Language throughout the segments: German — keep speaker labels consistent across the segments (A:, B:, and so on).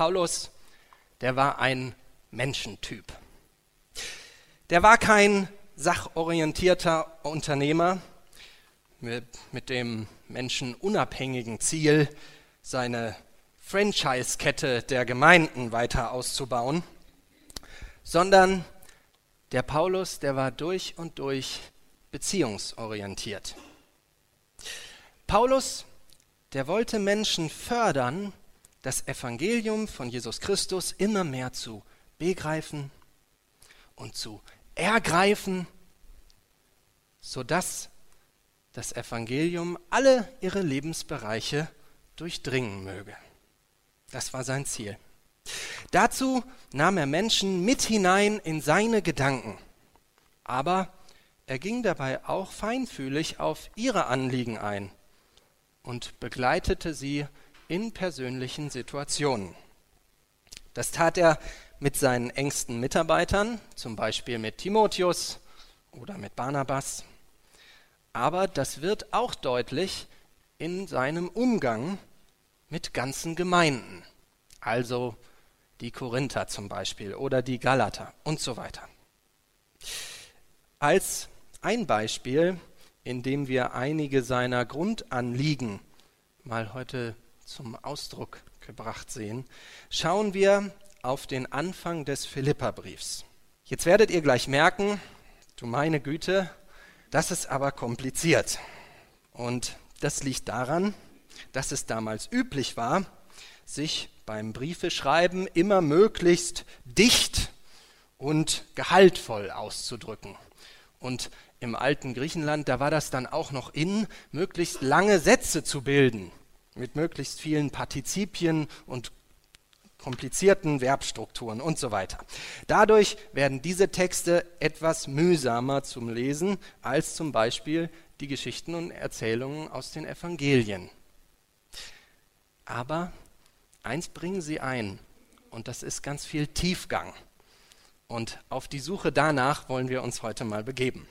A: Paulus, der war ein Menschentyp. Der war kein sachorientierter Unternehmer mit, dem menschenunabhängigen Ziel, seine Franchise-Kette der Gemeinden weiter auszubauen, sondern der Paulus, der war durch und durch beziehungsorientiert. Paulus, der wollte Menschen fördern, das Evangelium von Jesus Christus immer mehr zu begreifen und zu ergreifen, sodass das Evangelium alle ihre Lebensbereiche durchdringen möge. Das war sein Ziel. Dazu nahm er Menschen mit hinein in seine Gedanken. Aber er ging dabei auch feinfühlig auf ihre Anliegen ein und begleitete sie in persönlichen Situationen. Das tat er mit seinen engsten Mitarbeitern, zum Beispiel mit Timotheus oder mit Barnabas. Aber das wird auch deutlich in seinem Umgang mit ganzen Gemeinden, also die Korinther zum Beispiel oder die Galater und so weiter. Als ein Beispiel, in dem wir einige seiner Grundanliegen mal heute zum Ausdruck gebracht sehen, schauen wir auf den Anfang des Philipperbriefs. Jetzt werdet ihr gleich merken, du meine Güte, das ist aber kompliziert. Und das liegt daran, dass es damals üblich war, sich beim Briefeschreiben immer möglichst dicht und gehaltvoll auszudrücken. Und im alten Griechenland, da war das dann auch noch in, möglichst lange Sätze zu bilden, mit möglichst vielen Partizipien und komplizierten Verbstrukturen und so weiter. Dadurch werden diese Texte etwas mühsamer zum Lesen als zum Beispiel die Geschichten und Erzählungen aus den Evangelien. Aber eins bringen sie ein, und das ist ganz viel Tiefgang. Und auf die Suche danach wollen wir uns heute mal begeben.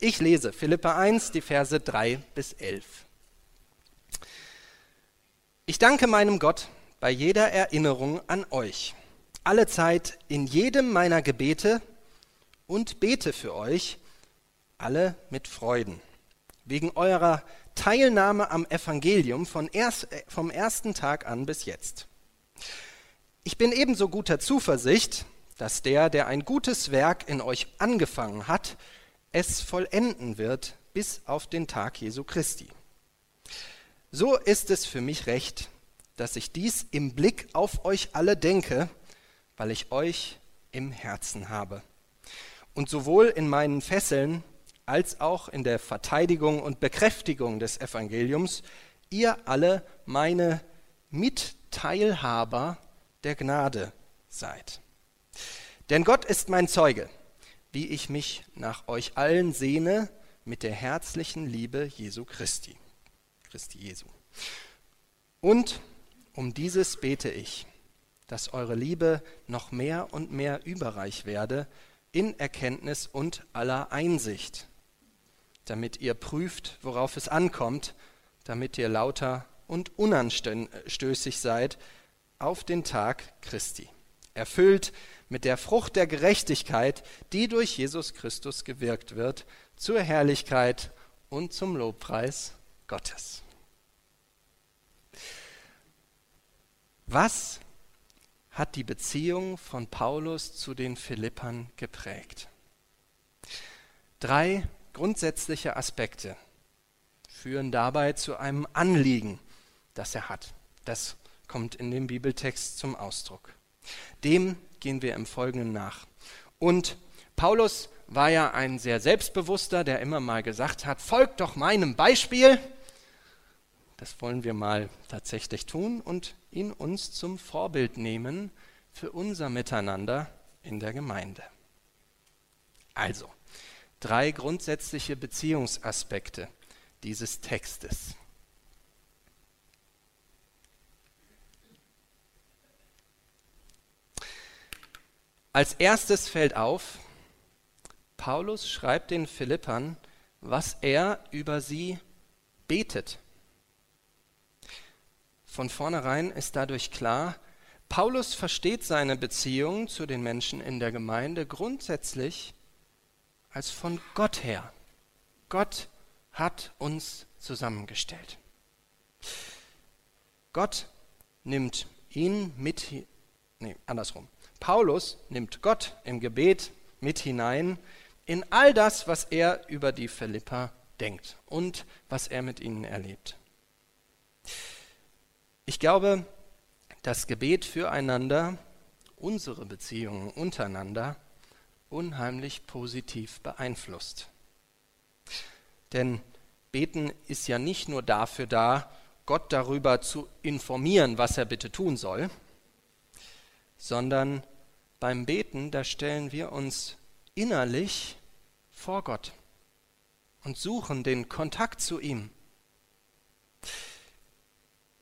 A: Ich lese Philippa 1, die Verse 3 bis 11. Ich danke meinem Gott bei jeder Erinnerung an euch, alle Zeit in jedem meiner Gebete und bete für euch, alle mit Freuden, wegen eurer Teilnahme am Evangelium erst, vom ersten Tag an bis jetzt. Ich bin ebenso guter Zuversicht, dass der, der ein gutes Werk in euch angefangen hat, es vollenden wird bis auf den Tag Jesu Christi. So ist es für mich recht, dass ich dies im Blick auf euch alle denke, weil ich euch im Herzen habe. Und sowohl in meinen Fesseln als auch in der Verteidigung und Bekräftigung des Evangeliums ihr alle meine Mitteilhaber der Gnade seid. Denn Gott ist mein Zeuge, wie ich mich nach euch allen sehne mit der herzlichen Liebe Jesu Christi. Christi Jesu. Und um dieses bete ich, dass eure Liebe noch mehr und mehr überreich werde in Erkenntnis und aller Einsicht, damit ihr prüft, worauf es ankommt, damit ihr lauter und unanstößig seid auf den Tag Christi, erfüllt mit der Frucht der Gerechtigkeit, die durch Jesus Christus gewirkt wird, zur Herrlichkeit und zum Lobpreis Gottes. Was hat die Beziehung von Paulus zu den Philippern geprägt? Drei grundsätzliche Aspekte führen dabei zu einem Anliegen, das er hat. Das kommt in dem Bibeltext zum Ausdruck. Dem gehen wir im Folgenden nach. Und Paulus war ja ein sehr selbstbewusster, der immer mal gesagt hat, folgt doch meinem Beispiel. Das wollen wir mal tatsächlich tun und ihn uns zum Vorbild nehmen für unser Miteinander in der Gemeinde. Also, drei grundsätzliche Beziehungsaspekte dieses Textes. Als erstes fällt auf, Paulus schreibt den Philippern, was er über sie betet. Von vornherein ist dadurch klar, Paulus versteht seine Beziehung zu den Menschen in der Gemeinde grundsätzlich als von Gott her. Gott hat uns zusammengestellt. Gott nimmt ihn mit, nee, andersrum. Paulus nimmt Gott im Gebet mit hinein in all das, was er über die Philippa denkt und was er mit ihnen erlebt. Ich glaube, das Gebet füreinander, unsere Beziehungen untereinander, unheimlich positiv beeinflusst. Denn Beten ist ja nicht nur dafür da, Gott darüber zu informieren, was er bitte tun soll, sondern beim Beten, da stellen wir uns innerlich vor Gott und suchen den Kontakt zu ihm.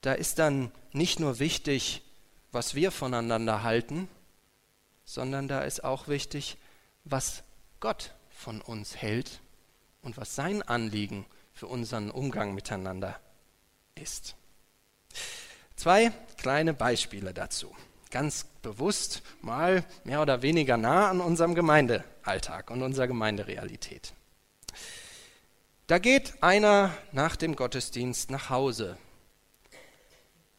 A: Da ist dann nicht nur wichtig, was wir voneinander halten, sondern da ist auch wichtig, was Gott von uns hält und was sein Anliegen für unseren Umgang miteinander ist. Zwei kleine Beispiele dazu. Ganz bewusst mal mehr oder weniger nah an unserem Gemeindealltag und unserer Gemeinderealität. Da geht einer nach dem Gottesdienst nach Hause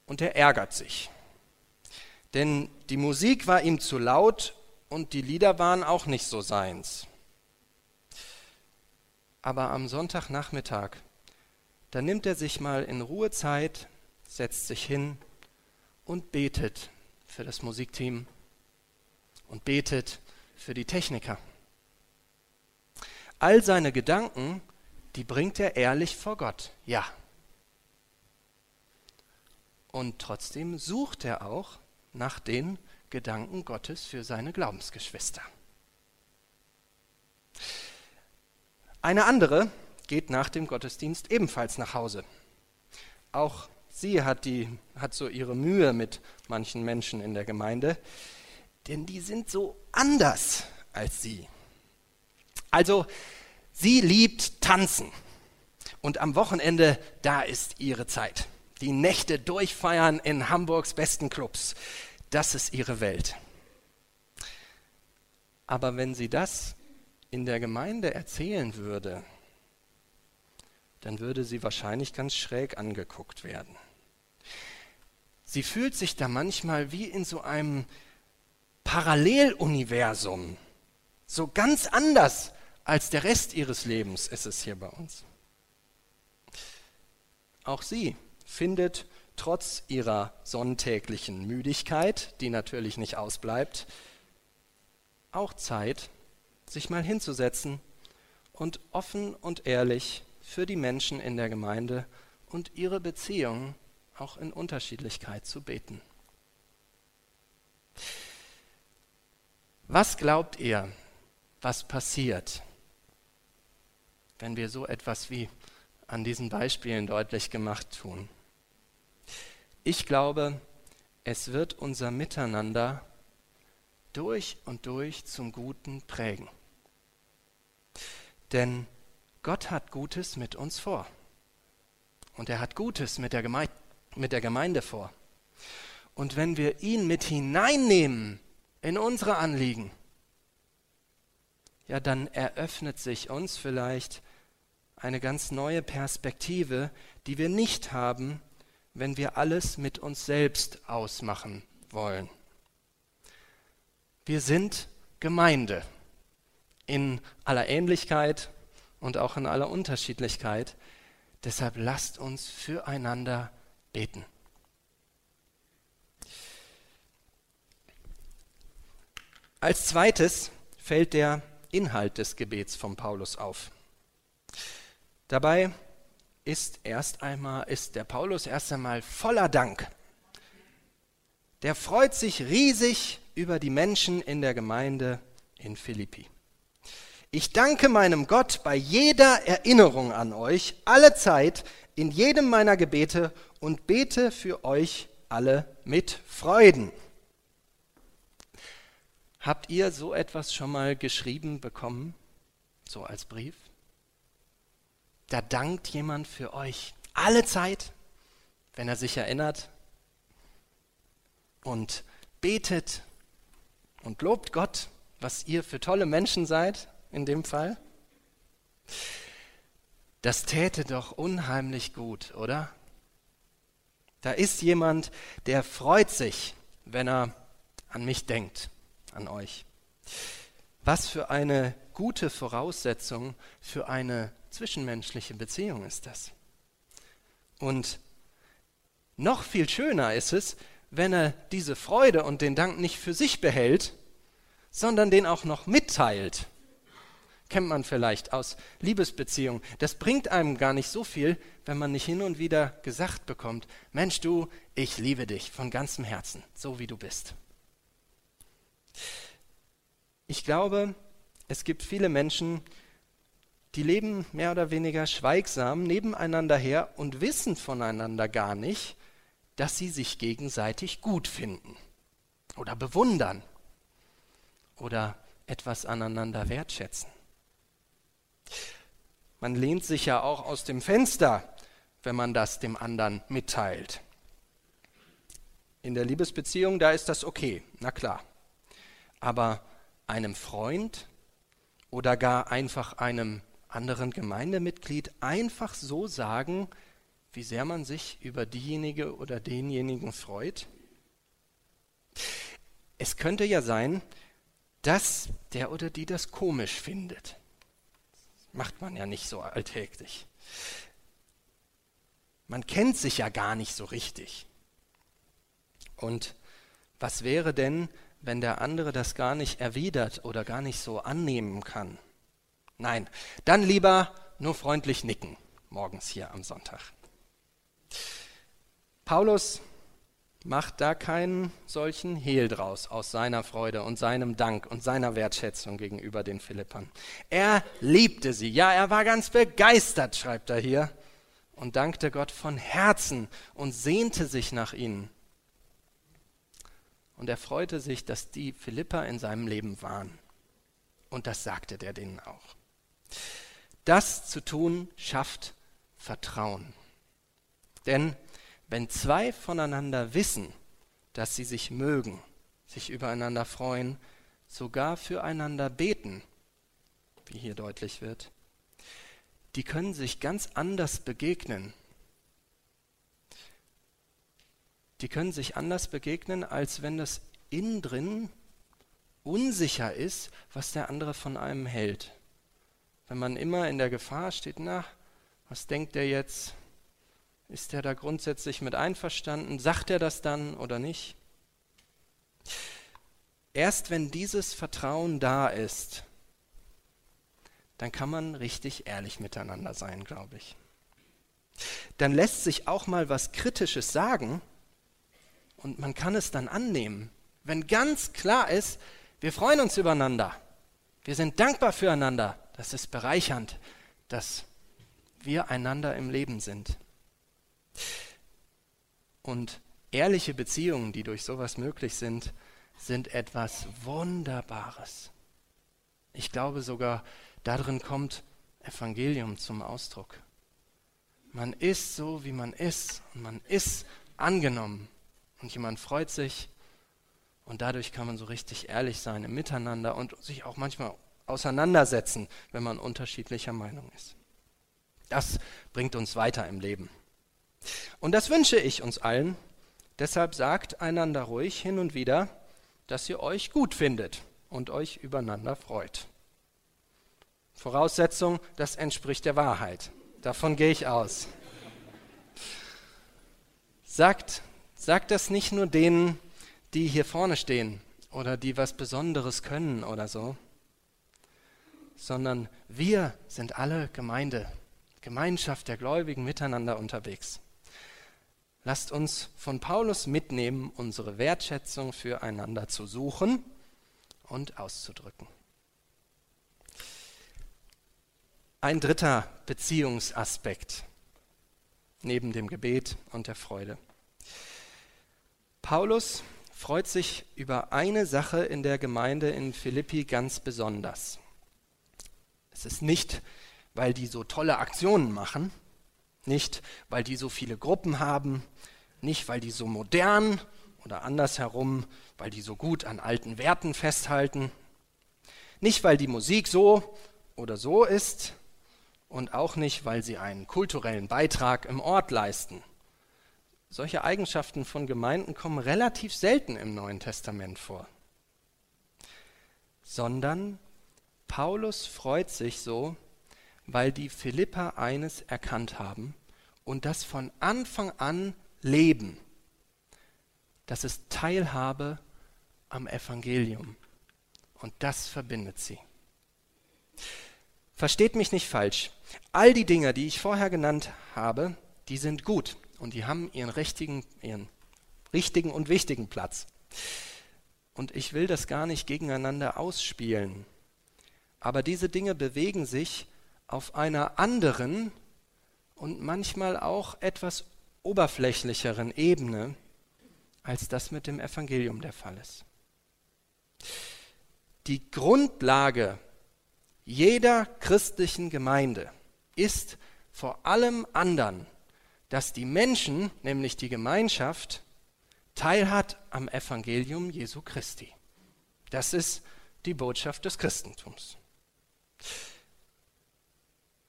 A: und er ärgert sich. Denn die Musik war ihm zu laut und die Lieder waren auch nicht so seins. Aber am Sonntagnachmittag, da nimmt er sich mal in Ruhe Zeit, setzt sich hin und betet für das Musikteam und betet für die Techniker. All seine Gedanken, die bringt er ehrlich vor Gott, ja. Und trotzdem sucht er auch nach den Gedanken Gottes für seine Glaubensgeschwister. Eine andere geht nach dem Gottesdienst ebenfalls nach Hause. Auch sie hat, die, hat so ihre Mühe mit manchen Menschen in der Gemeinde, denn die sind so anders als sie. Also, sie liebt tanzen und am Wochenende, da ist ihre Zeit. Die Nächte durchfeiern in Hamburgs besten Clubs. Das ist ihre Welt. Aber wenn sie das in der Gemeinde erzählen würde, dann würde sie wahrscheinlich ganz schräg angeguckt werden. Sie fühlt sich da manchmal wie in so einem Paralleluniversum, so ganz anders als der Rest ihres Lebens ist es hier bei uns. Auch sie findet trotz ihrer sonntäglichen Müdigkeit, die natürlich nicht ausbleibt, auch Zeit, sich mal hinzusetzen und offen und ehrlich für die Menschen in der Gemeinde und ihre Beziehungen auch in Unterschiedlichkeit zu beten. Was glaubt ihr, was passiert, wenn wir so etwas wie an diesen Beispielen deutlich gemacht tun? Ich glaube, es wird unser Miteinander durch und durch zum Guten prägen. Denn Gott hat Gutes mit uns vor. Und er hat Gutes mit der, Gemeinde, mit der Gemeinde vor. Und wenn wir ihn mit hineinnehmen in unsere Anliegen, ja, dann eröffnet sich uns vielleicht eine ganz neue Perspektive, die wir nicht haben, wenn wir alles mit uns selbst ausmachen wollen. Wir sind Gemeinde in aller Ähnlichkeit und auch in aller Unterschiedlichkeit. Deshalb lasst uns füreinander beten. Als zweites fällt der Inhalt des Gebets von Paulus auf. Dabei ist erst einmal, ist der Paulus erst einmal voller Dank. Der freut sich riesig über die Menschen in der Gemeinde in Philippi. Ich danke meinem Gott bei jeder Erinnerung an euch, alle Zeit, in jedem meiner Gebete und bete für euch alle mit Freuden. Habt ihr so etwas schon mal geschrieben bekommen, so als Brief? Da dankt jemand für euch alle Zeit, wenn er sich erinnert und betet und lobt Gott, was ihr für tolle Menschen seid in dem Fall. Das täte doch unheimlich gut, oder? Da ist jemand, der freut sich, wenn er an mich denkt, an euch. Was für eine gute Voraussetzung für eine zwischenmenschliche Beziehung ist das. Und noch viel schöner ist es, wenn er diese Freude und den Dank nicht für sich behält, sondern den auch noch mitteilt. Kennt man vielleicht aus Liebesbeziehungen. Das bringt einem gar nicht so viel, wenn man nicht hin und wieder gesagt bekommt, Mensch du, ich liebe dich von ganzem Herzen, so wie du bist. Ich glaube, es gibt viele Menschen, die leben mehr oder weniger schweigsam nebeneinander her und wissen voneinander gar nicht, dass sie sich gegenseitig gut finden oder bewundern oder etwas aneinander wertschätzen. Man lehnt sich ja auch aus dem Fenster, wenn man das dem anderen mitteilt. In der Liebesbeziehung, da ist das okay, na klar. Aber einem Freund oder gar einfach einem anderen Gemeindemitglied einfach so sagen, wie sehr man sich über diejenige oder denjenigen freut? Es könnte ja sein, dass der oder die das komisch findet. Macht man ja nicht so alltäglich. Man kennt sich ja gar nicht so richtig. Und was wäre denn, wenn der andere das gar nicht erwidert oder gar nicht so annehmen kann? Nein, dann lieber nur freundlich nicken, morgens hier am Sonntag. Paulus macht da keinen solchen Hehl draus aus seiner Freude und seinem Dank und seiner Wertschätzung gegenüber den Philippern. Er liebte sie, ja, er war ganz begeistert, schreibt er hier, und dankte Gott von Herzen und sehnte sich nach ihnen. Und er freute sich, dass die Philipper in seinem Leben waren. Und das sagte der denen auch. Das zu tun schafft Vertrauen. Denn wenn zwei voneinander wissen, dass sie sich mögen, sich übereinander freuen, sogar füreinander beten, wie hier deutlich wird, die können sich ganz anders begegnen. Die können sich anders begegnen, als wenn das innen drin unsicher ist, was der andere von einem hält. Wenn man immer in der Gefahr steht, na, was denkt der jetzt? Ist er da grundsätzlich mit einverstanden? Sagt er das dann oder nicht? Erst wenn dieses Vertrauen da ist, dann kann man richtig ehrlich miteinander sein, glaube ich. Dann lässt sich auch mal was Kritisches sagen und man kann es dann annehmen, wenn ganz klar ist, wir freuen uns übereinander, wir sind dankbar füreinander, das ist bereichernd, dass wir einander im Leben sind. Und ehrliche Beziehungen, die durch sowas möglich sind, sind etwas Wunderbares. Ich glaube sogar, darin kommt Evangelium zum Ausdruck. Man ist so, wie man ist, und man ist angenommen. Und jemand freut sich, und dadurch kann man so richtig ehrlich sein im Miteinander und sich auch manchmal auseinandersetzen, wenn man unterschiedlicher Meinung ist. Das bringt uns weiter im Leben. Und das wünsche ich uns allen. Deshalb sagt einander ruhig hin und wieder, dass ihr euch gut findet und euch übereinander freut. Voraussetzung, das entspricht der Wahrheit. Davon gehe ich aus. Sagt, sagt das nicht nur denen, die hier vorne stehen oder die was Besonderes können oder so, sondern wir sind alle Gemeinde, Gemeinschaft der Gläubigen miteinander unterwegs. Lasst uns von Paulus mitnehmen, unsere Wertschätzung füreinander zu suchen und auszudrücken. Ein dritter Beziehungsaspekt neben dem Gebet und der Freude. Paulus freut sich über eine Sache in der Gemeinde in Philippi ganz besonders. Es ist nicht, weil die so tolle Aktionen machen, nicht, weil die so viele Gruppen haben, nicht, weil die so modern oder andersherum, weil die so gut an alten Werten festhalten. Nicht, weil die Musik so oder so ist und auch nicht, weil sie einen kulturellen Beitrag im Ort leisten. Solche Eigenschaften von Gemeinden kommen relativ selten im Neuen Testament vor, sondern Paulus freut sich so, weil die Philipper eines erkannt haben und das von Anfang an leben. Das ist Teilhabe am Evangelium. Und das verbindet sie. Versteht mich nicht falsch. All die Dinge, die ich vorher genannt habe, die sind gut und die haben ihren richtigen, ihren richtigen und wichtigen Platz. Und ich will das gar nicht gegeneinander ausspielen. Aber diese Dinge bewegen sich auf einer anderen und manchmal auch etwas oberflächlicheren Ebene, als das mit dem Evangelium der Fall ist. Die Grundlage jeder christlichen Gemeinde ist vor allem anderen, dass die Menschen, nämlich die Gemeinschaft, teilhat am Evangelium Jesu Christi. Das ist die Botschaft des Christentums.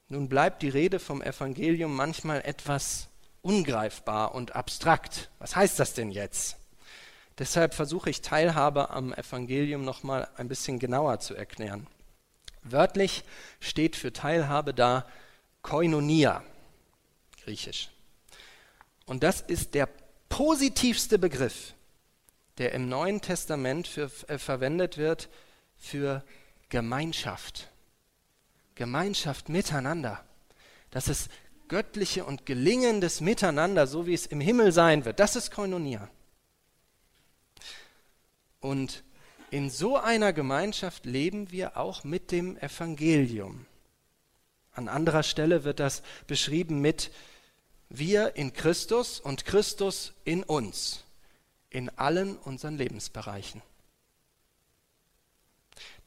A: Nun bleibt die Rede vom Evangelium manchmal etwas ungreifbar und abstrakt. Was heißt das denn jetzt? Deshalb versuche ich Teilhabe am Evangelium noch mal ein bisschen genauer zu erklären. Wörtlich steht für Teilhabe da Koinonia, griechisch. Und das ist der positivste Begriff, der im Neuen Testament für, äh, verwendet wird für Gemeinschaft. Gemeinschaft miteinander. Das ist göttliche und gelingendes Miteinander, so wie es im Himmel sein wird. Das ist Koinonia. Und in so einer Gemeinschaft leben wir auch mit dem Evangelium. An anderer Stelle wird das beschrieben mit wir in Christus und Christus in uns, in allen unseren Lebensbereichen.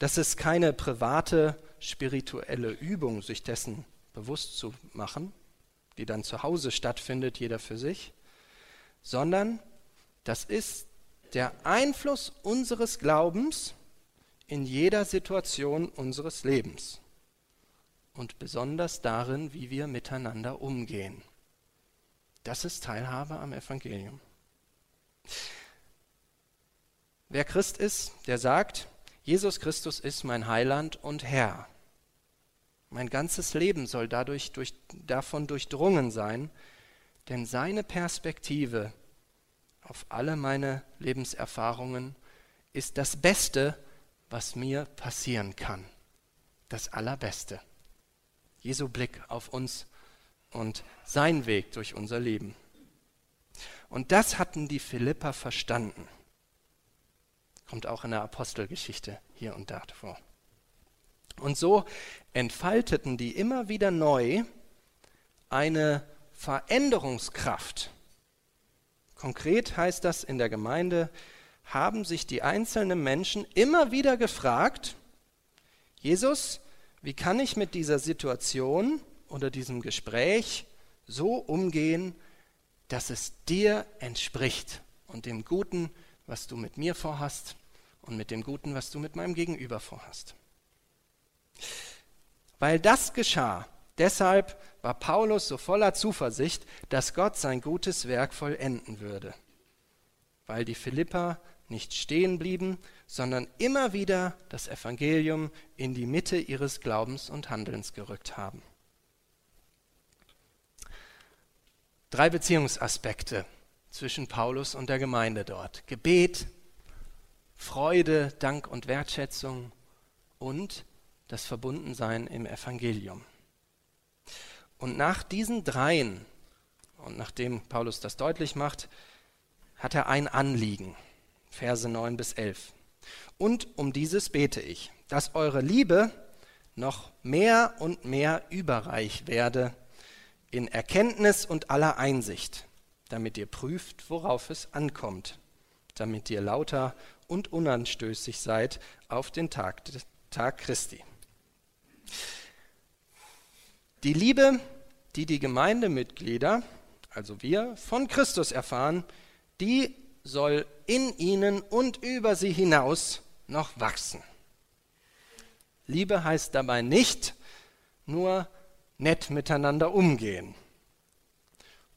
A: Das ist keine private spirituelle Übung, sich dessen bewusst zu machen, die dann zu Hause stattfindet, jeder für sich, sondern das ist der Einfluss unseres Glaubens in jeder Situation unseres Lebens und besonders darin, wie wir miteinander umgehen. Das ist Teilhabe am Evangelium. Wer Christ ist, der sagt, Jesus Christus ist mein Heiland und Herr. Mein ganzes Leben soll dadurch durch, davon durchdrungen sein, denn seine Perspektive auf alle meine Lebenserfahrungen ist das Beste, was mir passieren kann. Das Allerbeste. Jesu Blick auf uns und sein Weg durch unser Leben. Und das hatten die Philipper verstanden. Kommt auch in der Apostelgeschichte hier und da vor. Und so entfalteten die immer wieder neu eine Veränderungskraft Konkret heißt das in der Gemeinde, haben sich die einzelnen Menschen immer wieder gefragt, Jesus, wie kann ich mit dieser Situation oder diesem Gespräch so umgehen, dass es dir entspricht und dem Guten, was du mit mir vorhast und mit dem Guten, was du mit meinem Gegenüber vorhast. Weil das geschah, Deshalb war Paulus so voller Zuversicht, dass Gott sein gutes Werk vollenden würde, weil die Philipper nicht stehen blieben, sondern immer wieder das Evangelium in die Mitte ihres Glaubens und Handelns gerückt haben. Drei Beziehungsaspekte zwischen Paulus und der Gemeinde dort. Gebet, Freude, Dank und Wertschätzung und das Verbundensein im Evangelium. Und nach diesen dreien, und nachdem Paulus das deutlich macht, hat er ein Anliegen. Verse 9 bis 11. Und um dieses bete ich, dass eure Liebe noch mehr und mehr überreich werde in Erkenntnis und aller Einsicht, damit ihr prüft, worauf es ankommt, damit ihr lauter und unanstößig seid auf den Tag, Tag Christi. Die Liebe, die die Gemeindemitglieder, also wir, von Christus erfahren, die soll in ihnen und über sie hinaus noch wachsen. Liebe heißt dabei nicht nur nett miteinander umgehen.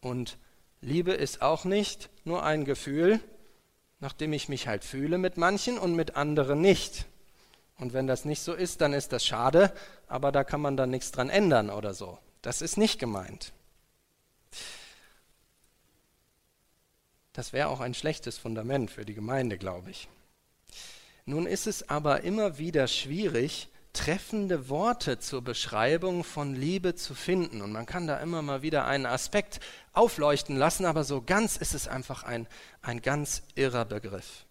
A: Und Liebe ist auch nicht nur ein Gefühl, nachdem ich mich halt fühle mit manchen und mit anderen nicht. Und wenn das nicht so ist, dann ist das schade, aber da kann man dann nichts dran ändern oder so. Das ist nicht gemeint. Das wäre auch ein schlechtes Fundament für die Gemeinde, glaube ich. Nun ist es aber immer wieder schwierig, treffende Worte zur Beschreibung von Liebe zu finden. Und man kann da immer mal wieder einen Aspekt aufleuchten lassen, aber so ganz ist es einfach ein, ein ganz irrer Begriff.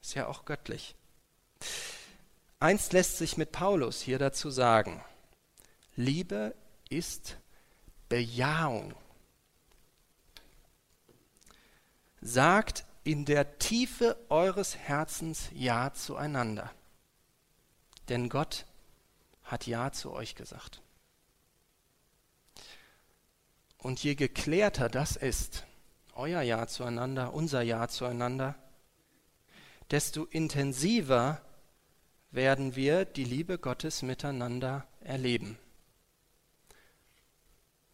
A: Ist ja auch göttlich. Eins lässt sich mit Paulus hier dazu sagen. Liebe ist Bejahung. Sagt in der Tiefe eures Herzens Ja zueinander. Denn Gott hat Ja zu euch gesagt. Und je geklärter das ist, euer Ja zueinander, unser Ja zueinander, desto intensiver werden wir die Liebe Gottes miteinander erleben.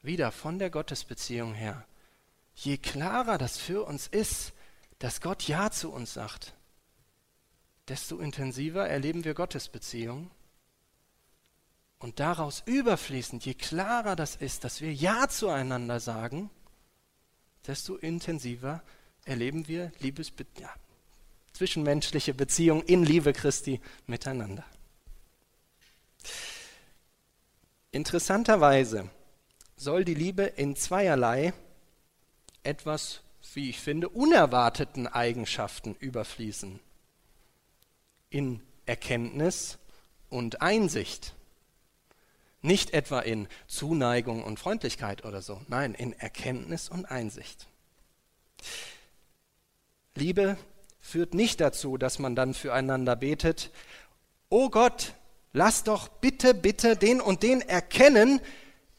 A: Wieder von der Gottesbeziehung her. Je klarer das für uns ist, dass Gott Ja zu uns sagt, desto intensiver erleben wir Gottesbeziehung. Und daraus überfließend, je klarer das ist, dass wir Ja zueinander sagen, desto intensiver erleben wir Liebesbe ja, zwischenmenschliche Beziehung in Liebe Christi miteinander. Interessanterweise soll die Liebe in zweierlei etwas, wie ich finde, unerwarteten Eigenschaften überfließen. In Erkenntnis und Einsicht. Nicht etwa in Zuneigung und Freundlichkeit oder so, nein, in Erkenntnis und Einsicht. Liebe führt nicht dazu, dass man dann füreinander betet, oh Gott, lass doch bitte, bitte den und den erkennen,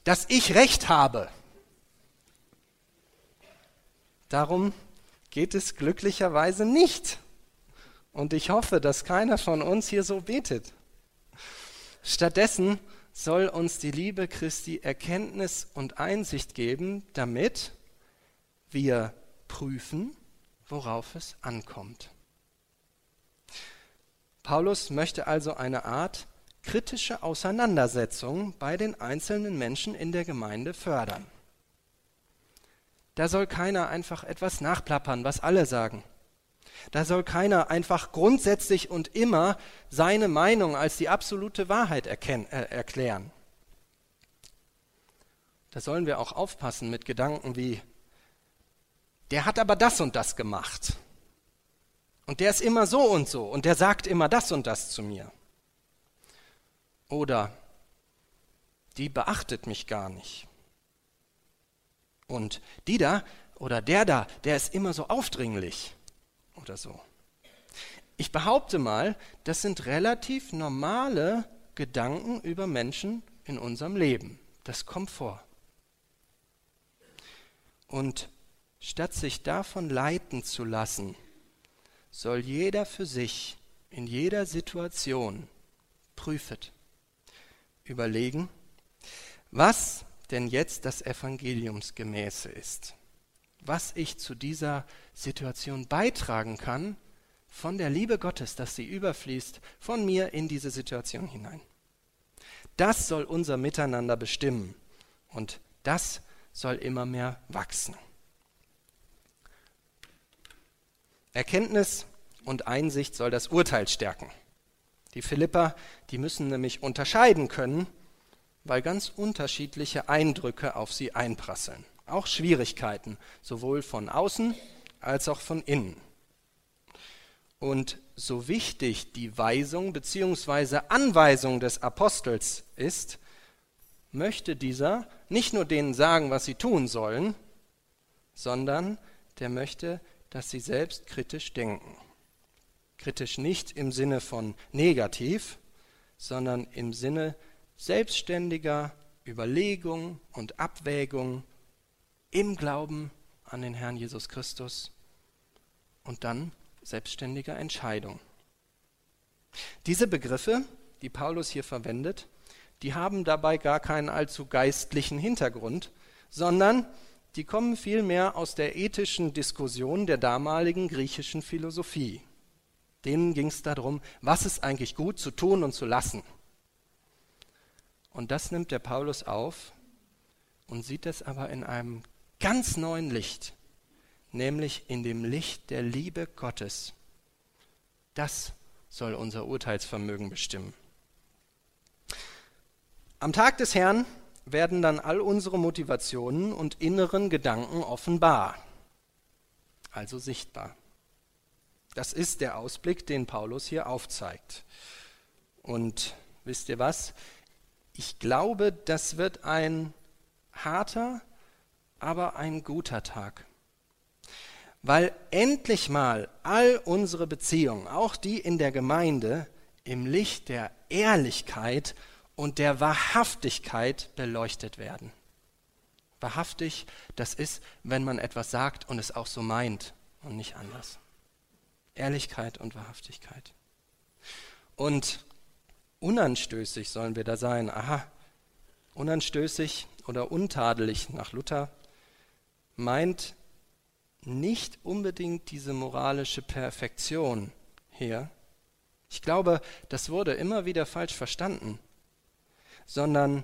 A: dass ich recht habe. Darum geht es glücklicherweise nicht. Und ich hoffe, dass keiner von uns hier so betet. Stattdessen soll uns die Liebe Christi Erkenntnis und Einsicht geben, damit wir prüfen, worauf es ankommt. Paulus möchte also eine Art kritische Auseinandersetzung bei den einzelnen Menschen in der Gemeinde fördern. Da soll keiner einfach etwas nachplappern, was alle sagen. Da soll keiner einfach grundsätzlich und immer seine Meinung als die absolute Wahrheit erkennen, äh, erklären. Da sollen wir auch aufpassen mit Gedanken wie, der hat aber das und das gemacht. Und der ist immer so und so und der sagt immer das und das zu mir. Oder die beachtet mich gar nicht. Und die da oder der da, der ist immer so aufdringlich oder so. Ich behaupte mal, das sind relativ normale Gedanken über Menschen in unserem Leben. Das kommt vor. Und Statt sich davon leiten zu lassen, soll jeder für sich in jeder Situation prüfet, überlegen, was denn jetzt das Evangeliumsgemäße ist, was ich zu dieser Situation beitragen kann von der Liebe Gottes, dass sie überfließt von mir in diese Situation hinein. Das soll unser Miteinander bestimmen und das soll immer mehr wachsen. Erkenntnis und Einsicht soll das Urteil stärken. Die Philipper, die müssen nämlich unterscheiden können, weil ganz unterschiedliche Eindrücke auf sie einprasseln. Auch Schwierigkeiten, sowohl von außen als auch von innen. Und so wichtig die Weisung bzw. Anweisung des Apostels ist, möchte dieser nicht nur denen sagen, was sie tun sollen, sondern der möchte dass sie selbst kritisch denken. Kritisch nicht im Sinne von negativ, sondern im Sinne selbstständiger Überlegung und Abwägung im Glauben an den Herrn Jesus Christus und dann selbstständiger Entscheidung. Diese Begriffe, die Paulus hier verwendet, die haben dabei gar keinen allzu geistlichen Hintergrund, sondern die kommen vielmehr aus der ethischen Diskussion der damaligen griechischen Philosophie. Denen ging es darum, was ist eigentlich gut zu tun und zu lassen. Und das nimmt der Paulus auf und sieht es aber in einem ganz neuen Licht, nämlich in dem Licht der Liebe Gottes. Das soll unser Urteilsvermögen bestimmen. Am Tag des Herrn werden dann all unsere Motivationen und inneren Gedanken offenbar, also sichtbar. Das ist der Ausblick, den Paulus hier aufzeigt. Und wisst ihr was? Ich glaube, das wird ein harter, aber ein guter Tag. Weil endlich mal all unsere Beziehungen, auch die in der Gemeinde, im Licht der Ehrlichkeit und der Wahrhaftigkeit beleuchtet werden. Wahrhaftig, das ist, wenn man etwas sagt und es auch so meint und nicht anders. Ehrlichkeit und Wahrhaftigkeit. Und unanstößig sollen wir da sein. Aha, unanstößig oder untadelig nach Luther meint nicht unbedingt diese moralische Perfektion hier. Ich glaube, das wurde immer wieder falsch verstanden, sondern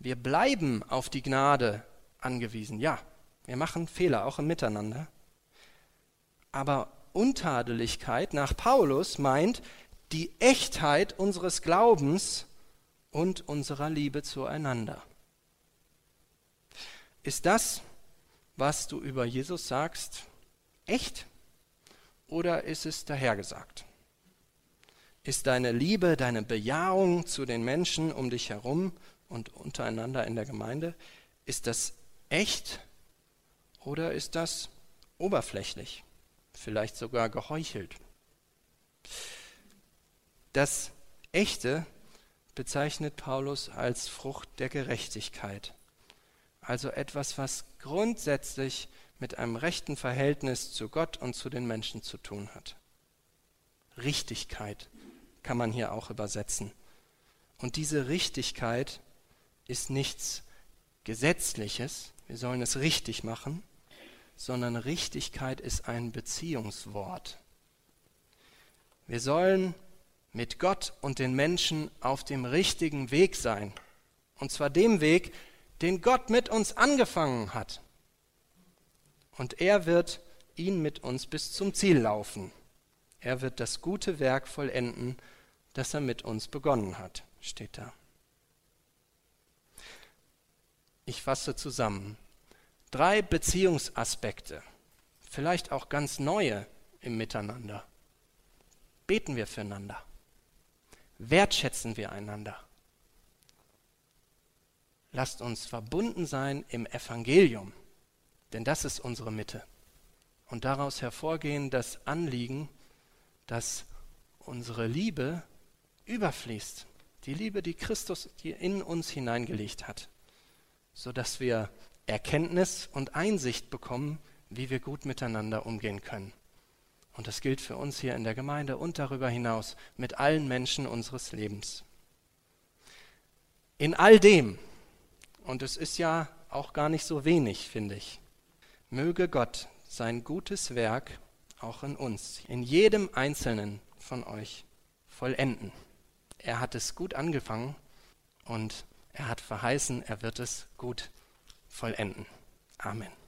A: wir bleiben auf die Gnade angewiesen. Ja, wir machen Fehler auch im Miteinander. Aber Untadeligkeit nach Paulus meint die Echtheit unseres Glaubens und unserer Liebe zueinander. Ist das, was du über Jesus sagst, echt oder ist es dahergesagt? Ist deine Liebe, deine Bejahung zu den Menschen um dich herum und untereinander in der Gemeinde, ist das echt oder ist das oberflächlich? vielleicht sogar geheuchelt. Das Echte bezeichnet Paulus als Frucht der Gerechtigkeit, also etwas, was grundsätzlich mit einem rechten Verhältnis zu Gott und zu den Menschen zu tun hat. Richtigkeit kann man hier auch übersetzen. Und diese Richtigkeit ist nichts Gesetzliches, wir sollen es richtig machen, sondern Richtigkeit ist ein Beziehungswort. Wir sollen mit Gott und den Menschen auf dem richtigen Weg sein. Und zwar dem Weg, den Gott mit uns angefangen hat. Und er wird ihn mit uns bis zum Ziel laufen. Er wird das gute Werk vollenden, das er mit uns begonnen hat, steht da. Ich fasse zusammen. Drei Beziehungsaspekte, vielleicht auch ganz neue im Miteinander. Beten wir füreinander. Wertschätzen wir einander. Lasst uns verbunden sein im Evangelium, denn das ist unsere Mitte. Und daraus hervorgehen das Anliegen, dass unsere Liebe überfließt. Die Liebe, die Christus in uns hineingelegt hat, sodass wir Erkenntnis und Einsicht bekommen, wie wir gut miteinander umgehen können. Und das gilt für uns hier in der Gemeinde und darüber hinaus mit allen Menschen unseres Lebens. In all dem, und es ist ja auch gar nicht so wenig, finde ich, möge Gott sein gutes Werk auch in uns, in jedem einzelnen von euch vollenden. Er hat es gut angefangen und er hat verheißen, er wird es gut vollenden. Amen.